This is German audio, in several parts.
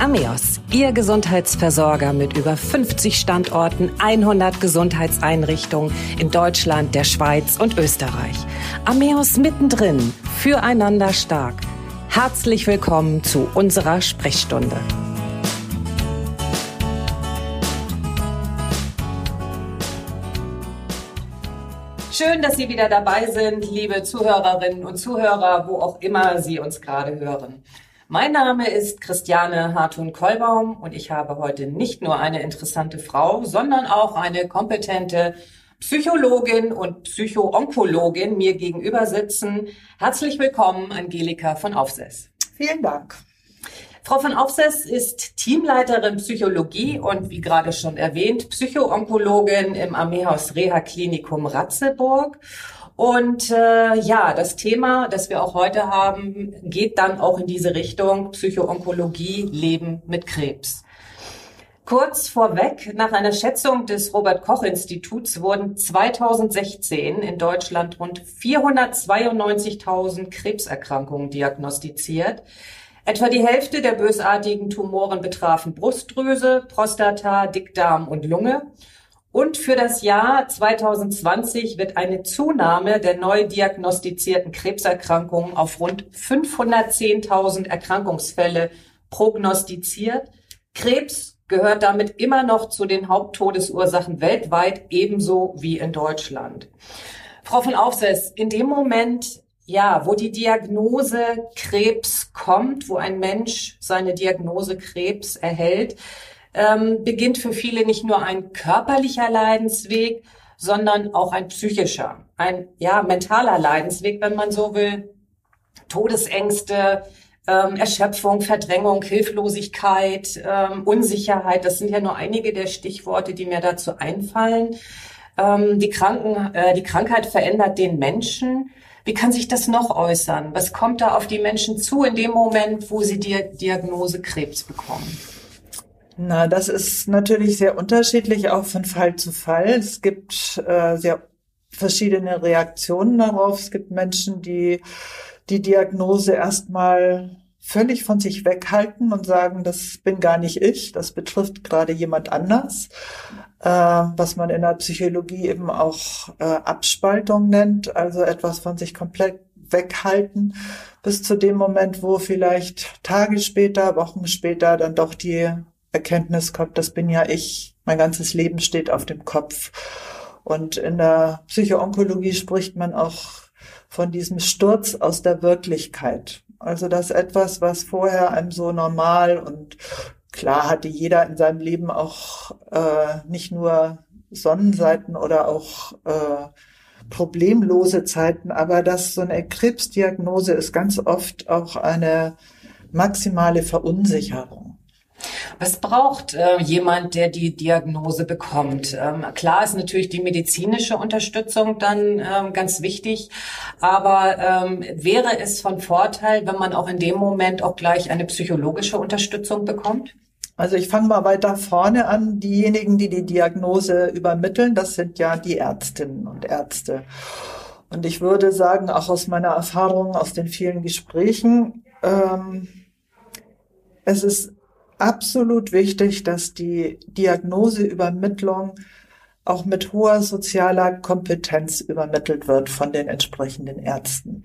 Ameos, Ihr Gesundheitsversorger mit über 50 Standorten, 100 Gesundheitseinrichtungen in Deutschland, der Schweiz und Österreich. Ameos mittendrin, füreinander stark. Herzlich willkommen zu unserer Sprechstunde. Schön, dass Sie wieder dabei sind, liebe Zuhörerinnen und Zuhörer, wo auch immer Sie uns gerade hören. Mein Name ist Christiane Hartun-Kollbaum und ich habe heute nicht nur eine interessante Frau, sondern auch eine kompetente Psychologin und Psychoonkologin mir gegenüber sitzen. Herzlich willkommen, Angelika von Aufsess. Vielen Dank. Frau von Aufsess ist Teamleiterin Psychologie und wie gerade schon erwähnt, Psychoonkologin im Armeehaus Reha Klinikum Ratzeburg. Und äh, ja, das Thema, das wir auch heute haben, geht dann auch in diese Richtung Psychoonkologie, Leben mit Krebs. Kurz vorweg, nach einer Schätzung des Robert Koch Instituts wurden 2016 in Deutschland rund 492.000 Krebserkrankungen diagnostiziert. Etwa die Hälfte der bösartigen Tumoren betrafen Brustdrüse, Prostata, Dickdarm und Lunge. Und für das Jahr 2020 wird eine Zunahme der neu diagnostizierten Krebserkrankungen auf rund 510.000 Erkrankungsfälle prognostiziert. Krebs gehört damit immer noch zu den Haupttodesursachen weltweit, ebenso wie in Deutschland. Frau von Aufsess, in dem Moment, ja, wo die Diagnose Krebs kommt, wo ein Mensch seine Diagnose Krebs erhält, ähm, beginnt für viele nicht nur ein körperlicher Leidensweg, sondern auch ein psychischer, ein ja mentaler Leidensweg, wenn man so will. Todesängste, ähm, Erschöpfung, Verdrängung, Hilflosigkeit, ähm, Unsicherheit. Das sind ja nur einige der Stichworte, die mir dazu einfallen. Ähm, die, Kranken, äh, die Krankheit verändert den Menschen. Wie kann sich das noch äußern? Was kommt da auf die Menschen zu in dem Moment, wo sie die Diagnose Krebs bekommen? Na, das ist natürlich sehr unterschiedlich, auch von Fall zu Fall. Es gibt äh, sehr verschiedene Reaktionen darauf. Es gibt Menschen, die die Diagnose erstmal völlig von sich weghalten und sagen, das bin gar nicht ich, das betrifft gerade jemand anders, äh, was man in der Psychologie eben auch äh, Abspaltung nennt, also etwas von sich komplett weghalten, bis zu dem Moment, wo vielleicht Tage später, Wochen später dann doch die Erkenntnis kommt, das bin ja ich, mein ganzes Leben steht auf dem Kopf. Und in der Psychoonkologie spricht man auch von diesem Sturz aus der Wirklichkeit. Also das etwas, was vorher einem so normal und klar hatte jeder in seinem Leben auch äh, nicht nur Sonnenseiten oder auch äh, problemlose Zeiten, aber dass so eine Krebsdiagnose ist ganz oft auch eine maximale Verunsicherung. Was braucht äh, jemand, der die Diagnose bekommt? Ähm, klar ist natürlich die medizinische Unterstützung dann ähm, ganz wichtig, aber ähm, wäre es von Vorteil, wenn man auch in dem Moment auch gleich eine psychologische Unterstützung bekommt? Also ich fange mal weiter vorne an. Diejenigen, die die Diagnose übermitteln, das sind ja die Ärztinnen und Ärzte. Und ich würde sagen, auch aus meiner Erfahrung, aus den vielen Gesprächen, ähm, es ist absolut wichtig, dass die Diagnoseübermittlung auch mit hoher sozialer Kompetenz übermittelt wird von den entsprechenden Ärzten.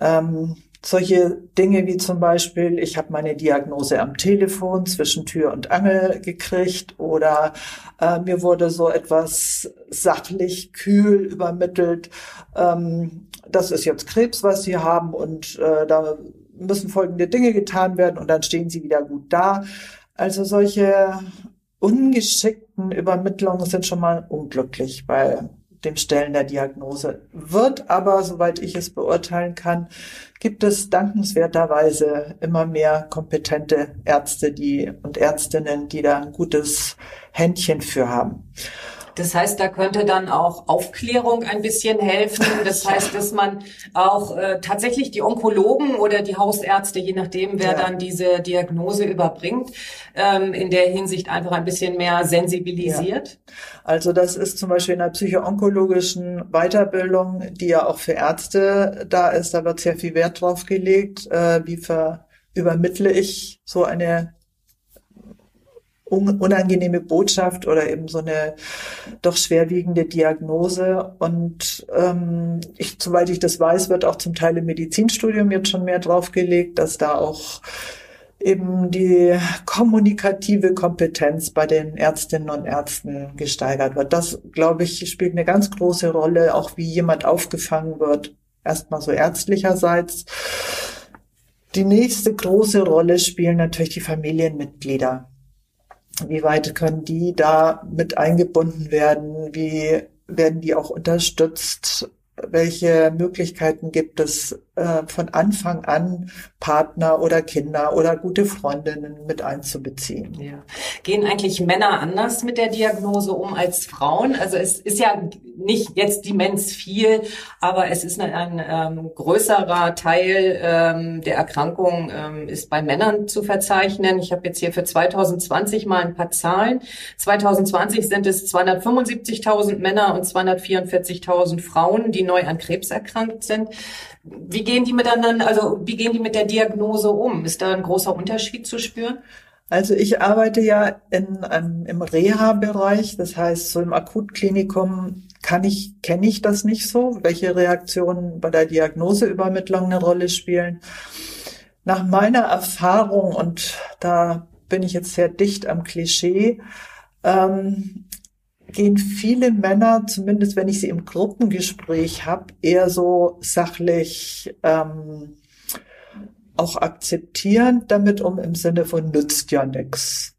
Ähm, solche Dinge wie zum Beispiel, ich habe meine Diagnose am Telefon zwischen Tür und Angel gekriegt oder äh, mir wurde so etwas sachlich kühl übermittelt. Ähm, das ist jetzt Krebs, was Sie haben und äh, da müssen folgende Dinge getan werden und dann stehen sie wieder gut da. Also solche ungeschickten Übermittlungen sind schon mal unglücklich bei dem Stellen der Diagnose. Wird aber, soweit ich es beurteilen kann, gibt es dankenswerterweise immer mehr kompetente Ärzte die, und Ärztinnen, die da ein gutes Händchen für haben. Das heißt, da könnte dann auch Aufklärung ein bisschen helfen. Das heißt, dass man auch äh, tatsächlich die Onkologen oder die Hausärzte, je nachdem, wer ja. dann diese Diagnose überbringt, ähm, in der Hinsicht einfach ein bisschen mehr sensibilisiert. Ja. Also das ist zum Beispiel in der psychoonkologischen Weiterbildung, die ja auch für Ärzte da ist, da wird sehr viel Wert drauf gelegt, äh, wie ver übermittle ich so eine unangenehme Botschaft oder eben so eine doch schwerwiegende Diagnose. Und ähm, ich, soweit ich das weiß, wird auch zum Teil im Medizinstudium jetzt schon mehr draufgelegt, dass da auch eben die kommunikative Kompetenz bei den Ärztinnen und Ärzten gesteigert wird. Das, glaube ich, spielt eine ganz große Rolle, auch wie jemand aufgefangen wird. Erstmal so ärztlicherseits. Die nächste große Rolle spielen natürlich die Familienmitglieder. Wie weit können die da mit eingebunden werden? Wie werden die auch unterstützt? welche Möglichkeiten gibt es, äh, von Anfang an Partner oder Kinder oder gute Freundinnen mit einzubeziehen. Ja. Gehen eigentlich Männer anders mit der Diagnose um als Frauen? Also es ist ja nicht jetzt Demenz viel, aber es ist ein, ein ähm, größerer Teil ähm, der Erkrankung ähm, ist bei Männern zu verzeichnen. Ich habe jetzt hier für 2020 mal ein paar Zahlen. 2020 sind es 275.000 Männer und 244.000 Frauen, die neu an Krebs erkrankt sind. Wie gehen die miteinander, also wie gehen die mit der Diagnose um? Ist da ein großer Unterschied zu spüren? Also ich arbeite ja in, um, im Reha-Bereich, das heißt so im Akutklinikum kann ich kenne ich das nicht so, welche Reaktionen bei der Diagnoseübermittlung eine Rolle spielen. Nach meiner Erfahrung und da bin ich jetzt sehr dicht am Klischee, ähm, gehen viele Männer, zumindest wenn ich sie im Gruppengespräch habe, eher so sachlich ähm, auch akzeptierend damit um im Sinne von nützt ja nix.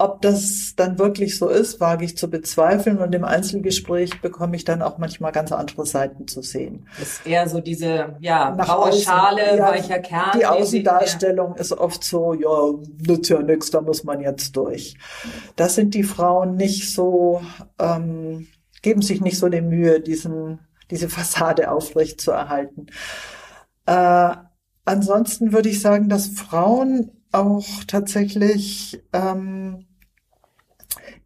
Ob das dann wirklich so ist, wage ich zu bezweifeln und im Einzelgespräch bekomme ich dann auch manchmal ganz andere Seiten zu sehen. Das ist eher so diese, ja, Nach graue außen, Schale, ja, weicher Kern. Die Außendarstellung ja. ist oft so, ja, nützt ja nichts, da muss man jetzt durch. Das sind die Frauen nicht so, ähm, geben sich nicht so eine Mühe, diesen, diese Fassade aufrecht zu erhalten. Äh, ansonsten würde ich sagen, dass Frauen auch tatsächlich ähm,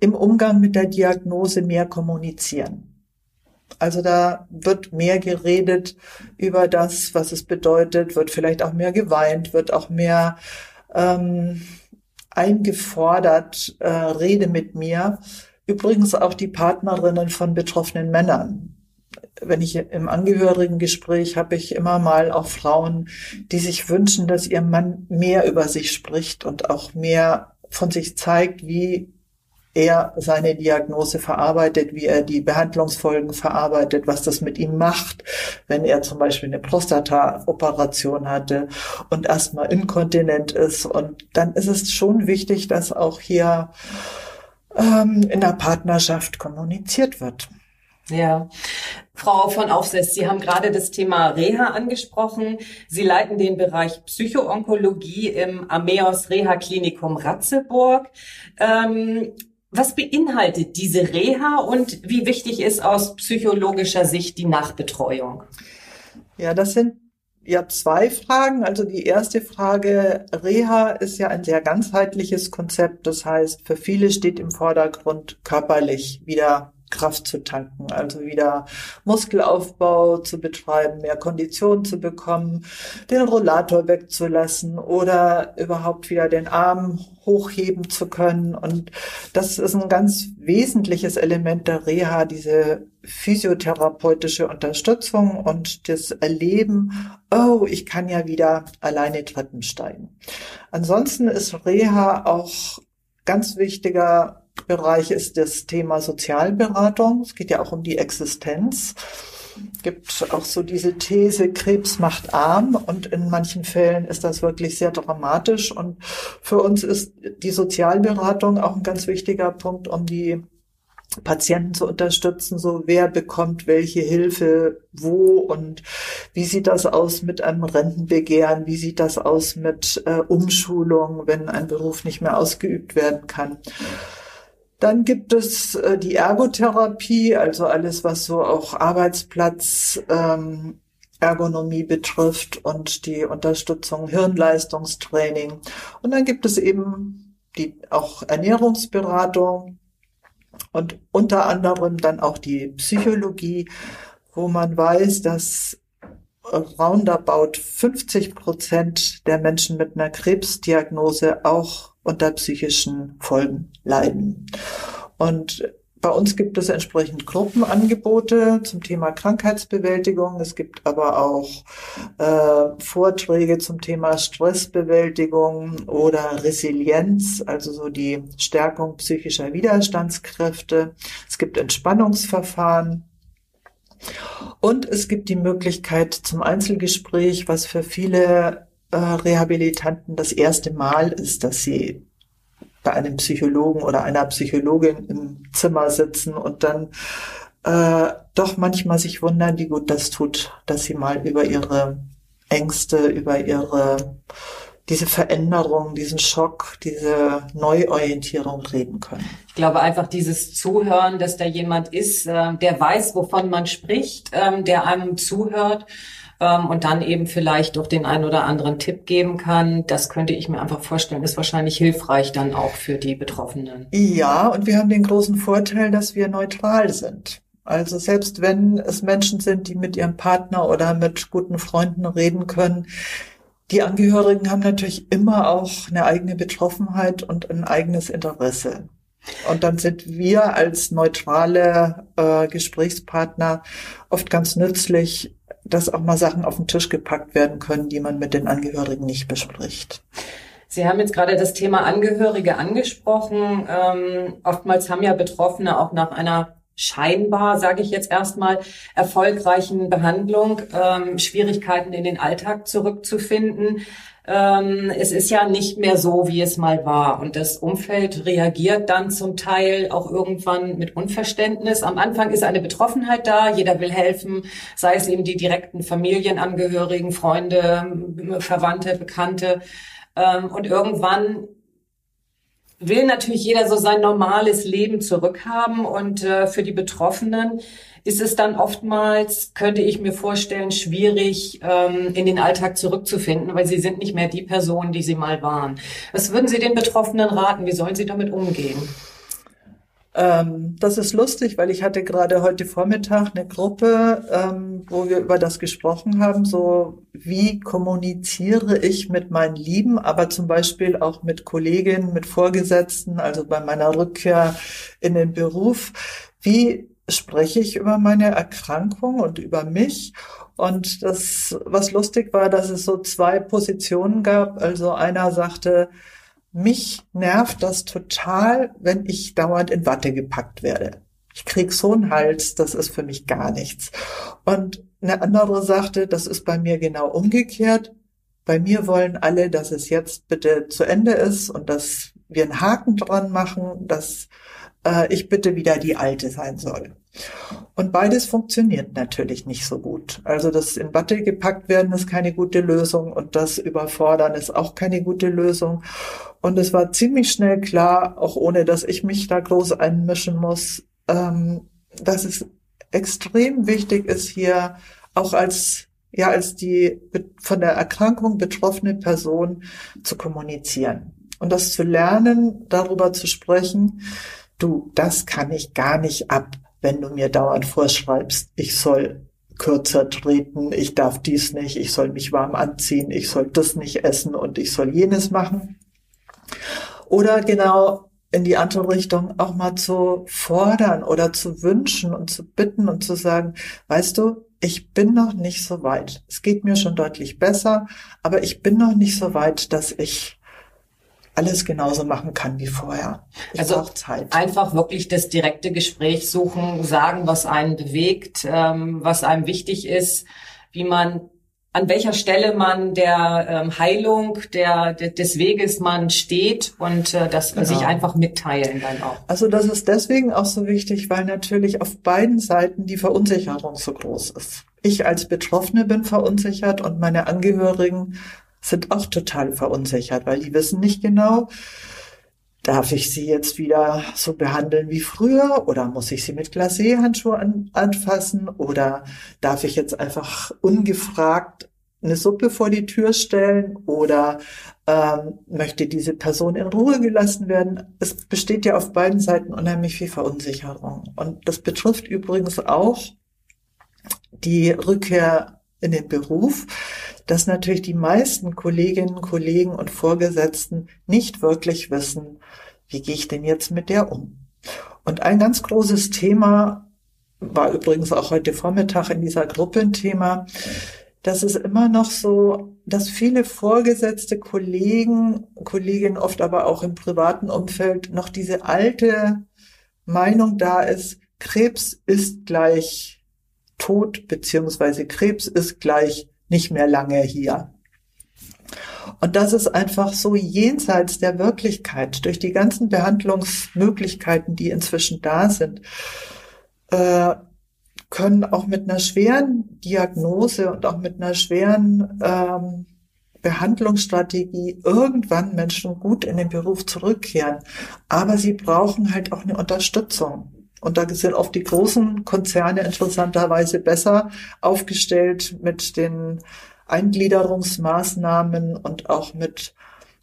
im Umgang mit der Diagnose mehr kommunizieren. Also da wird mehr geredet über das, was es bedeutet, wird vielleicht auch mehr geweint, wird auch mehr ähm, eingefordert, äh, rede mit mir. Übrigens auch die Partnerinnen von betroffenen Männern. Wenn ich im Angehörigengespräch habe ich immer mal auch Frauen, die sich wünschen, dass ihr Mann mehr über sich spricht und auch mehr von sich zeigt, wie er seine Diagnose verarbeitet, wie er die Behandlungsfolgen verarbeitet, was das mit ihm macht, wenn er zum Beispiel eine Prostata-Operation hatte und erstmal inkontinent ist. Und dann ist es schon wichtig, dass auch hier ähm, in der Partnerschaft kommuniziert wird. Ja. Frau von Aufsess, Sie haben gerade das Thema Reha angesprochen. Sie leiten den Bereich Psychoonkologie im Ameos Reha Klinikum Ratzeburg. Ähm, was beinhaltet diese Reha und wie wichtig ist aus psychologischer Sicht die Nachbetreuung? Ja, das sind ja zwei Fragen. Also die erste Frage, Reha ist ja ein sehr ganzheitliches Konzept. Das heißt, für viele steht im Vordergrund körperlich wieder Kraft zu tanken, also wieder Muskelaufbau zu betreiben, mehr Kondition zu bekommen, den Rollator wegzulassen oder überhaupt wieder den Arm hochheben zu können. Und das ist ein ganz wesentliches Element der Reha, diese physiotherapeutische Unterstützung und das Erleben, oh, ich kann ja wieder alleine Treppen steigen. Ansonsten ist Reha auch ganz wichtiger Bereich ist das Thema Sozialberatung. Es geht ja auch um die Existenz. Es gibt auch so diese These, Krebs macht arm und in manchen Fällen ist das wirklich sehr dramatisch. Und für uns ist die Sozialberatung auch ein ganz wichtiger Punkt, um die Patienten zu unterstützen, so wer bekommt welche Hilfe wo und wie sieht das aus mit einem Rentenbegehren, wie sieht das aus mit äh, Umschulung, wenn ein Beruf nicht mehr ausgeübt werden kann. Dann gibt es äh, die Ergotherapie, also alles, was so auch Arbeitsplatz ähm, Ergonomie betrifft und die Unterstützung Hirnleistungstraining. Und dann gibt es eben die auch Ernährungsberatung und unter anderem dann auch die Psychologie, wo man weiß, dass roundabout 50 Prozent der Menschen mit einer Krebsdiagnose auch unter psychischen Folgen leiden. Und bei uns gibt es entsprechend Gruppenangebote zum Thema Krankheitsbewältigung. Es gibt aber auch äh, Vorträge zum Thema Stressbewältigung oder Resilienz, also so die Stärkung psychischer Widerstandskräfte. Es gibt Entspannungsverfahren. Und es gibt die Möglichkeit zum Einzelgespräch, was für viele äh, Rehabilitanten das erste Mal ist, dass sie bei einem Psychologen oder einer Psychologin im Zimmer sitzen und dann äh, doch manchmal sich wundern, wie gut das tut, dass sie mal über ihre Ängste, über ihre diese Veränderung, diesen Schock, diese Neuorientierung reden können. Ich glaube einfach dieses Zuhören, dass da jemand ist, äh, der weiß, wovon man spricht, ähm, der einem zuhört ähm, und dann eben vielleicht auch den einen oder anderen Tipp geben kann. Das könnte ich mir einfach vorstellen, ist wahrscheinlich hilfreich dann auch für die Betroffenen. Ja, und wir haben den großen Vorteil, dass wir neutral sind. Also selbst wenn es Menschen sind, die mit ihrem Partner oder mit guten Freunden reden können, die Angehörigen haben natürlich immer auch eine eigene Betroffenheit und ein eigenes Interesse. Und dann sind wir als neutrale äh, Gesprächspartner oft ganz nützlich, dass auch mal Sachen auf den Tisch gepackt werden können, die man mit den Angehörigen nicht bespricht. Sie haben jetzt gerade das Thema Angehörige angesprochen. Ähm, oftmals haben ja Betroffene auch nach einer scheinbar, sage ich jetzt erstmal, erfolgreichen Behandlung ähm, Schwierigkeiten in den Alltag zurückzufinden ähm, es ist ja nicht mehr so, wie es mal war. Und das Umfeld reagiert dann zum Teil auch irgendwann mit Unverständnis. Am Anfang ist eine Betroffenheit da, jeder will helfen, sei es eben die direkten Familienangehörigen, Freunde, Verwandte, Bekannte. Ähm, und irgendwann will natürlich jeder so sein normales Leben zurückhaben und äh, für die Betroffenen ist es dann oftmals, könnte ich mir vorstellen, schwierig, ähm, in den Alltag zurückzufinden, weil sie sind nicht mehr die Personen, die sie mal waren. Was würden Sie den Betroffenen raten? Wie sollen sie damit umgehen? Ähm, das ist lustig, weil ich hatte gerade heute Vormittag eine Gruppe, ähm, wo wir über das gesprochen haben, so wie kommuniziere ich mit meinen Lieben, aber zum Beispiel auch mit Kolleginnen, mit Vorgesetzten, also bei meiner Rückkehr in den Beruf. Wie spreche ich über meine Erkrankung und über mich? Und das, was lustig war, dass es so zwei Positionen gab. Also einer sagte, mich nervt das total, wenn ich dauernd in Watte gepackt werde. Ich krieg so einen Hals, das ist für mich gar nichts. Und eine andere sagte, das ist bei mir genau umgekehrt. Bei mir wollen alle, dass es jetzt bitte zu Ende ist und dass wir einen Haken dran machen, dass äh, ich bitte wieder die Alte sein soll. Und beides funktioniert natürlich nicht so gut. Also das in Watte gepackt werden ist keine gute Lösung und das Überfordern ist auch keine gute Lösung. Und es war ziemlich schnell klar, auch ohne dass ich mich da groß einmischen muss, ähm, dass es extrem wichtig ist, hier auch als ja als die von der Erkrankung betroffene Person zu kommunizieren und das zu lernen, darüber zu sprechen. Du, das kann ich gar nicht ab wenn du mir dauernd vorschreibst, ich soll kürzer treten, ich darf dies nicht, ich soll mich warm anziehen, ich soll das nicht essen und ich soll jenes machen. Oder genau in die andere Richtung auch mal zu fordern oder zu wünschen und zu bitten und zu sagen, weißt du, ich bin noch nicht so weit. Es geht mir schon deutlich besser, aber ich bin noch nicht so weit, dass ich alles genauso machen kann wie vorher. Ich also einfach wirklich das direkte Gespräch suchen, sagen, was einen bewegt, ähm, was einem wichtig ist, wie man an welcher Stelle man der ähm, Heilung der, der, des Weges man steht und äh, das genau. sich einfach mitteilen dann auch. Also das ist deswegen auch so wichtig, weil natürlich auf beiden Seiten die Verunsicherung so groß ist. Ich als Betroffene bin verunsichert und meine Angehörigen sind auch total verunsichert, weil die wissen nicht genau, darf ich sie jetzt wieder so behandeln wie früher oder muss ich sie mit Glacé-Handschuhe an, anfassen oder darf ich jetzt einfach ungefragt eine Suppe vor die Tür stellen oder ähm, möchte diese Person in Ruhe gelassen werden. Es besteht ja auf beiden Seiten unheimlich viel Verunsicherung. Und das betrifft übrigens auch die Rückkehr in den Beruf, dass natürlich die meisten Kolleginnen, Kollegen und Vorgesetzten nicht wirklich wissen, wie gehe ich denn jetzt mit der um? Und ein ganz großes Thema war übrigens auch heute Vormittag in dieser Gruppe ein Thema, dass es immer noch so, dass viele vorgesetzte Kollegen, Kolleginnen oft aber auch im privaten Umfeld noch diese alte Meinung da ist, Krebs ist gleich Tod, beziehungsweise Krebs ist gleich nicht mehr lange hier. Und das ist einfach so jenseits der Wirklichkeit durch die ganzen Behandlungsmöglichkeiten, die inzwischen da sind, äh, können auch mit einer schweren Diagnose und auch mit einer schweren ähm, Behandlungsstrategie irgendwann Menschen gut in den Beruf zurückkehren. Aber sie brauchen halt auch eine Unterstützung. Und da sind oft die großen Konzerne interessanterweise besser aufgestellt mit den Eingliederungsmaßnahmen und auch mit,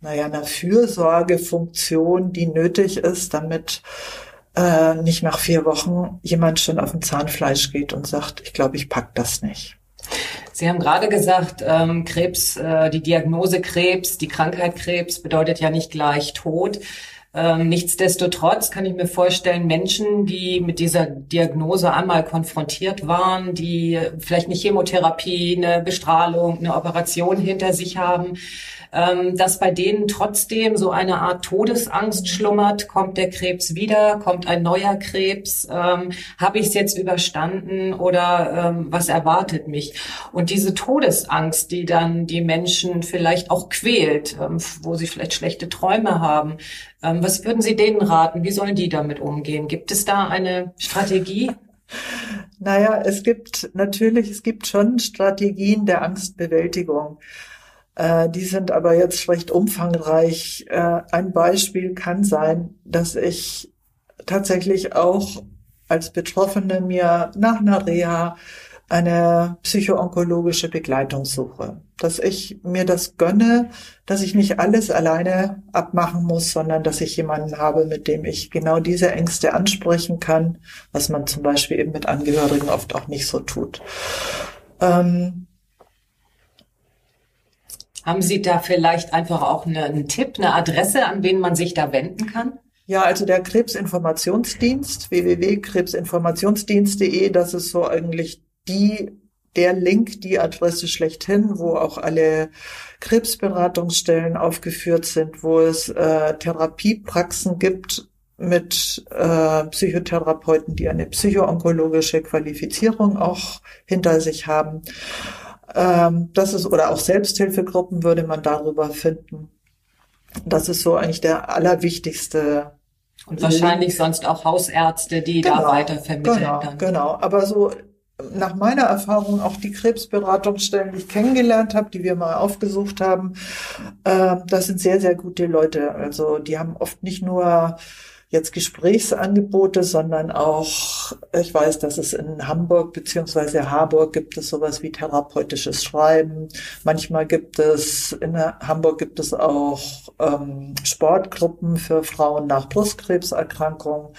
naja, einer Fürsorgefunktion, die nötig ist, damit äh, nicht nach vier Wochen jemand schon auf dem Zahnfleisch geht und sagt, ich glaube, ich pack das nicht. Sie haben gerade gesagt, ähm, Krebs, äh, die Diagnose Krebs, die Krankheit Krebs bedeutet ja nicht gleich Tod. Ähm, nichtsdestotrotz kann ich mir vorstellen, Menschen, die mit dieser Diagnose einmal konfrontiert waren, die vielleicht eine Chemotherapie, eine Bestrahlung, eine Operation hinter sich haben, ähm, dass bei denen trotzdem so eine Art Todesangst schlummert. Kommt der Krebs wieder? Kommt ein neuer Krebs? Ähm, Habe ich es jetzt überstanden oder ähm, was erwartet mich? Und diese Todesangst, die dann die Menschen vielleicht auch quält, ähm, wo sie vielleicht schlechte Träume haben, ähm, was würden Sie denen raten? Wie sollen die damit umgehen? Gibt es da eine Strategie? Naja, es gibt natürlich, es gibt schon Strategien der Angstbewältigung. Äh, die sind aber jetzt recht umfangreich. Äh, ein Beispiel kann sein, dass ich tatsächlich auch als Betroffene mir nach einer Reha eine psychoonkologische Begleitung suche. Dass ich mir das gönne, dass ich nicht alles alleine abmachen muss, sondern dass ich jemanden habe, mit dem ich genau diese Ängste ansprechen kann, was man zum Beispiel eben mit Angehörigen oft auch nicht so tut. Ähm, haben Sie da vielleicht einfach auch eine, einen Tipp, eine Adresse, an wen man sich da wenden kann? Ja, also der Krebsinformationsdienst, www.krebsinformationsdienst.de, das ist so eigentlich die, der Link, die Adresse schlechthin, wo auch alle Krebsberatungsstellen aufgeführt sind, wo es äh, Therapiepraxen gibt mit äh, Psychotherapeuten, die eine psychoonkologische Qualifizierung auch hinter sich haben. Ähm, das ist, oder auch Selbsthilfegruppen würde man darüber finden. Das ist so eigentlich der allerwichtigste. Und wahrscheinlich sonst auch Hausärzte, die genau, da weiter vermitteln. Genau, dann. genau. Aber so nach meiner Erfahrung auch die Krebsberatungsstellen, die ich kennengelernt habe, die wir mal aufgesucht haben, äh, das sind sehr, sehr gute Leute. Also die haben oft nicht nur jetzt Gesprächsangebote, sondern auch, ich weiß, dass es in Hamburg beziehungsweise Harburg gibt es sowas wie therapeutisches Schreiben. Manchmal gibt es, in Hamburg gibt es auch ähm, Sportgruppen für Frauen nach Brustkrebserkrankungen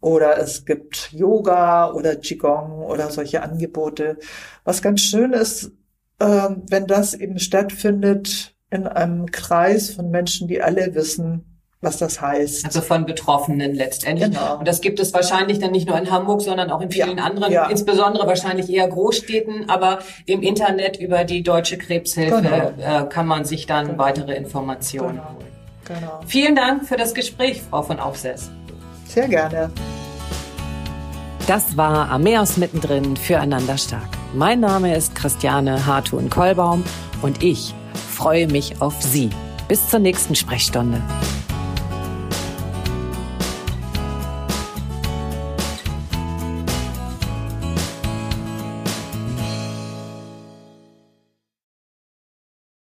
oder es gibt Yoga oder Qigong oder solche Angebote. Was ganz schön ist, äh, wenn das eben stattfindet in einem Kreis von Menschen, die alle wissen, was das heißt. Also von Betroffenen letztendlich. Genau. Und das gibt es wahrscheinlich dann nicht nur in Hamburg, sondern auch in vielen ja, anderen, ja. insbesondere wahrscheinlich eher Großstädten, aber im Internet über die Deutsche Krebshilfe genau. äh, kann man sich dann genau. weitere Informationen genau. holen. Genau. Vielen Dank für das Gespräch, Frau von Aufsess. Sehr gerne. Das war Ameos mittendrin füreinander stark. Mein Name ist Christiane Hartun-Kollbaum und ich freue mich auf Sie. Bis zur nächsten Sprechstunde.